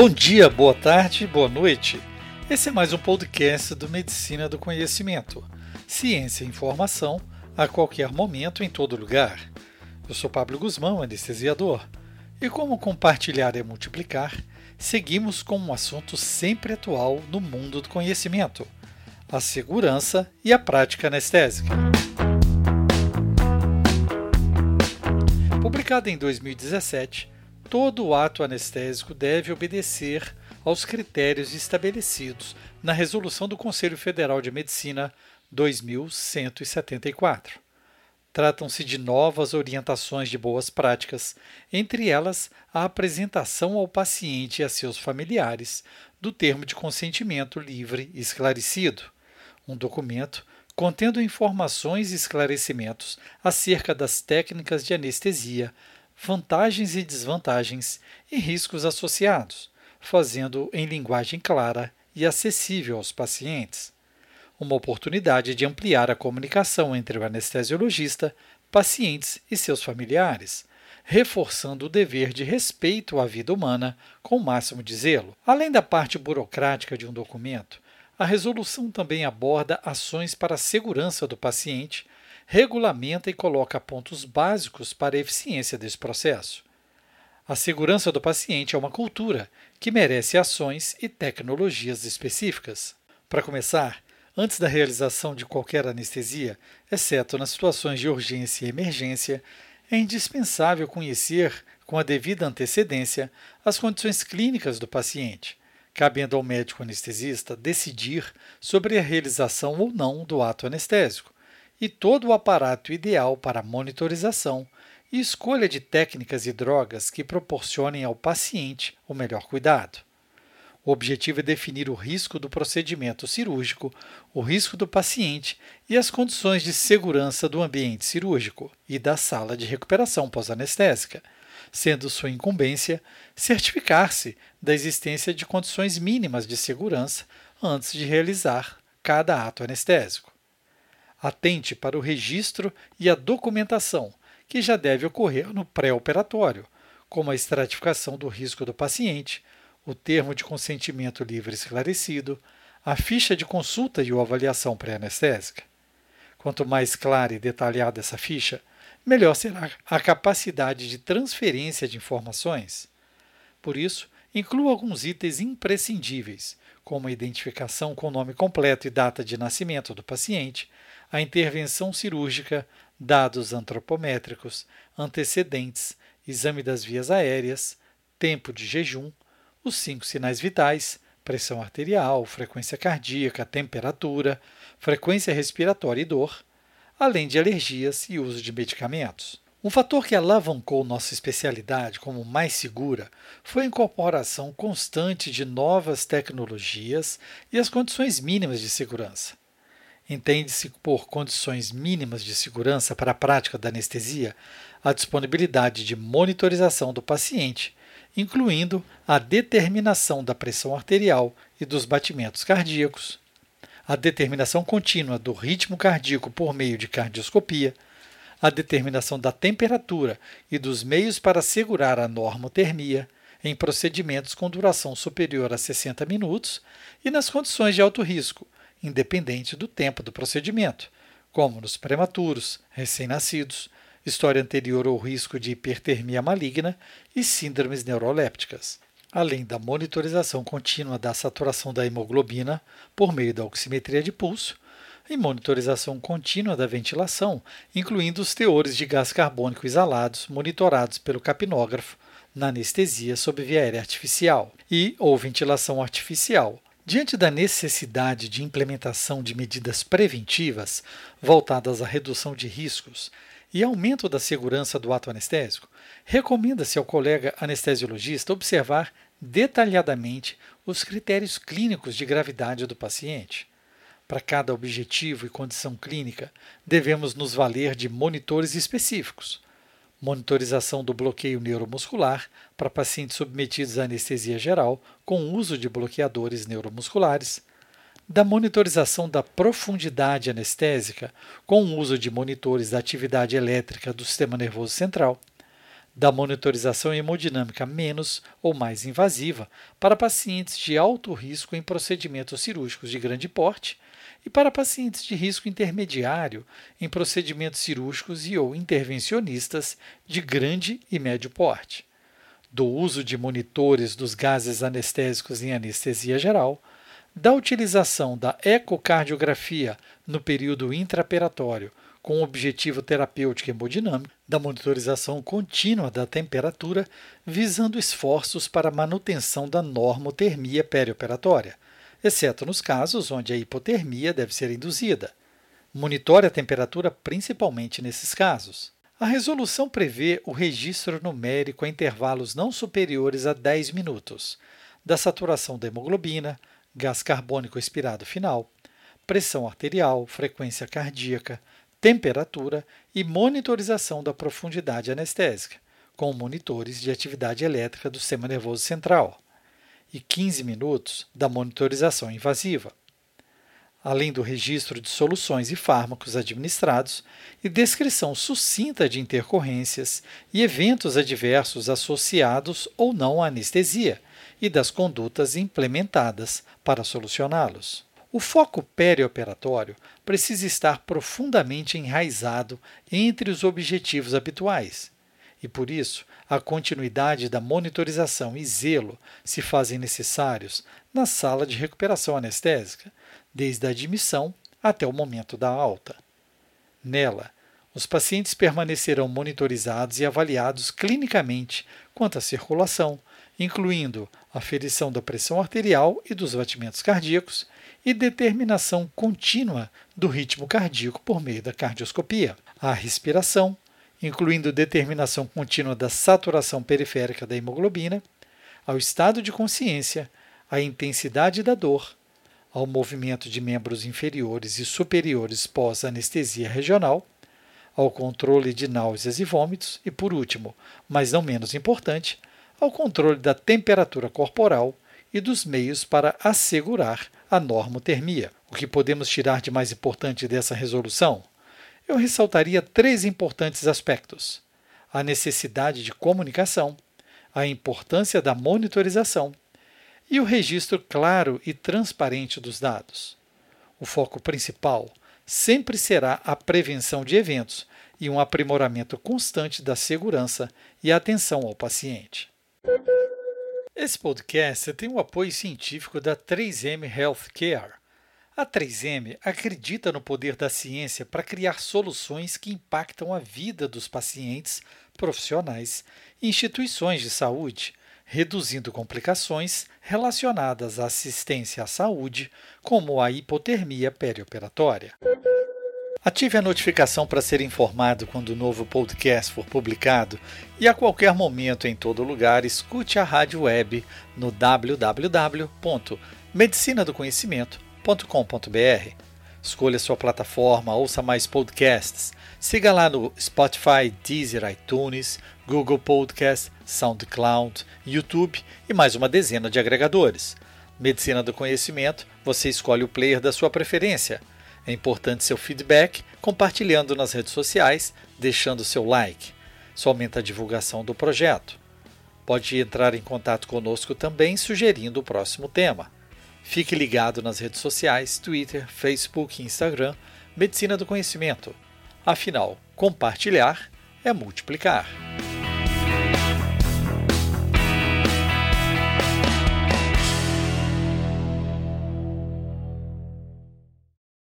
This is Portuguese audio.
Bom dia, boa tarde, boa noite. Esse é mais um podcast do Medicina do Conhecimento. Ciência e informação a qualquer momento, em todo lugar. Eu sou Pablo Guzmão, anestesiador. E como compartilhar é multiplicar, seguimos com um assunto sempre atual no mundo do conhecimento: a segurança e a prática anestésica. Publicado em 2017, todo ato anestésico deve obedecer aos critérios estabelecidos na Resolução do Conselho Federal de Medicina 2174. Tratam-se de novas orientações de boas práticas, entre elas a apresentação ao paciente e a seus familiares do termo de consentimento livre esclarecido, um documento contendo informações e esclarecimentos acerca das técnicas de anestesia vantagens e desvantagens e riscos associados, fazendo em linguagem clara e acessível aos pacientes. Uma oportunidade de ampliar a comunicação entre o anestesiologista, pacientes e seus familiares, reforçando o dever de respeito à vida humana com o máximo de zelo. Além da parte burocrática de um documento, a resolução também aborda ações para a segurança do paciente regulamenta e coloca pontos básicos para a eficiência desse processo. A segurança do paciente é uma cultura que merece ações e tecnologias específicas. Para começar, antes da realização de qualquer anestesia, exceto nas situações de urgência e emergência, é indispensável conhecer com a devida antecedência as condições clínicas do paciente, cabendo ao médico anestesista decidir sobre a realização ou não do ato anestésico, e todo o aparato ideal para monitorização e escolha de técnicas e drogas que proporcionem ao paciente o melhor cuidado. O objetivo é definir o risco do procedimento cirúrgico, o risco do paciente e as condições de segurança do ambiente cirúrgico e da sala de recuperação pós-anestésica, sendo sua incumbência certificar-se da existência de condições mínimas de segurança antes de realizar cada ato anestésico. Atente para o registro e a documentação, que já deve ocorrer no pré-operatório, como a estratificação do risco do paciente, o termo de consentimento livre esclarecido, a ficha de consulta e ou avaliação pré-anestésica. Quanto mais clara e detalhada essa ficha, melhor será a capacidade de transferência de informações. Por isso, inclua alguns itens imprescindíveis, como a identificação com nome completo e data de nascimento do paciente, a intervenção cirúrgica, dados antropométricos, antecedentes, exame das vias aéreas, tempo de jejum, os cinco sinais vitais, pressão arterial, frequência cardíaca, temperatura, frequência respiratória e dor, além de alergias e uso de medicamentos. Um fator que alavancou nossa especialidade como mais segura foi a incorporação constante de novas tecnologias e as condições mínimas de segurança. Entende-se por condições mínimas de segurança para a prática da anestesia a disponibilidade de monitorização do paciente, incluindo a determinação da pressão arterial e dos batimentos cardíacos, a determinação contínua do ritmo cardíaco por meio de cardioscopia, a determinação da temperatura e dos meios para segurar a normotermia em procedimentos com duração superior a 60 minutos e nas condições de alto risco, independente do tempo do procedimento, como nos prematuros, recém-nascidos, história anterior ou risco de hipertermia maligna e síndromes neurolépticas, além da monitorização contínua da saturação da hemoglobina por meio da oximetria de pulso e monitorização contínua da ventilação, incluindo os teores de gás carbônico exalados monitorados pelo capnógrafo na anestesia sob via aérea artificial e ou ventilação artificial, Diante da necessidade de implementação de medidas preventivas voltadas à redução de riscos e aumento da segurança do ato anestésico, recomenda-se ao colega anestesiologista observar detalhadamente os critérios clínicos de gravidade do paciente. Para cada objetivo e condição clínica, devemos nos valer de monitores específicos. Monitorização do bloqueio neuromuscular para pacientes submetidos à anestesia geral com uso de bloqueadores neuromusculares, da monitorização da profundidade anestésica com o uso de monitores da atividade elétrica do sistema nervoso central, da monitorização hemodinâmica menos ou mais invasiva para pacientes de alto risco em procedimentos cirúrgicos de grande porte e para pacientes de risco intermediário em procedimentos cirúrgicos e ou intervencionistas de grande e médio porte, do uso de monitores dos gases anestésicos em anestesia geral, da utilização da ecocardiografia no período intraoperatório com objetivo terapêutico hemodinâmico, da monitorização contínua da temperatura, visando esforços para manutenção da normotermia perioperatória, exceto nos casos onde a hipotermia deve ser induzida. Monitore a temperatura principalmente nesses casos. A resolução prevê o registro numérico a intervalos não superiores a 10 minutos da saturação da hemoglobina, gás carbônico expirado final, pressão arterial, frequência cardíaca, temperatura e monitorização da profundidade anestésica, com monitores de atividade elétrica do sistema nervoso central, e 15 minutos da monitorização invasiva, além do registro de soluções e fármacos administrados e descrição sucinta de intercorrências e eventos adversos associados ou não à anestesia e das condutas implementadas para solucioná-los. O foco perioperatório precisa estar profundamente enraizado entre os objetivos habituais, e por isso a continuidade da monitorização e zelo se fazem necessários na sala de recuperação anestésica, desde a admissão até o momento da alta. Nela, os pacientes permanecerão monitorizados e avaliados clinicamente quanto à circulação, incluindo aferição da pressão arterial e dos batimentos cardíacos e determinação contínua do ritmo cardíaco por meio da cardioscopia. A respiração, incluindo determinação contínua da saturação periférica da hemoglobina, ao estado de consciência, à intensidade da dor, ao movimento de membros inferiores e superiores pós-anestesia regional, ao controle de náuseas e vômitos e, por último, mas não menos importante, ao controle da temperatura corporal e dos meios para assegurar a normotermia. O que podemos tirar de mais importante dessa resolução? Eu ressaltaria três importantes aspectos: a necessidade de comunicação, a importância da monitorização e o registro claro e transparente dos dados. O foco principal sempre será a prevenção de eventos e um aprimoramento constante da segurança e atenção ao paciente. Esse podcast tem o apoio científico da 3M Healthcare. A 3M acredita no poder da ciência para criar soluções que impactam a vida dos pacientes, profissionais e instituições de saúde, reduzindo complicações relacionadas à assistência à saúde, como a hipotermia perioperatória. Ative a notificação para ser informado quando o novo podcast for publicado e a qualquer momento, em todo lugar, escute a rádio web no www.medicinadoconhecimento.com.br. Escolha sua plataforma, ouça mais podcasts. Siga lá no Spotify, Deezer, iTunes, Google Podcast, SoundCloud, YouTube e mais uma dezena de agregadores. Medicina do Conhecimento, você escolhe o player da sua preferência. É importante seu feedback, compartilhando nas redes sociais, deixando seu like. Isso aumenta a divulgação do projeto. Pode entrar em contato conosco também sugerindo o próximo tema. Fique ligado nas redes sociais, Twitter, Facebook e Instagram, Medicina do Conhecimento. Afinal, compartilhar é multiplicar.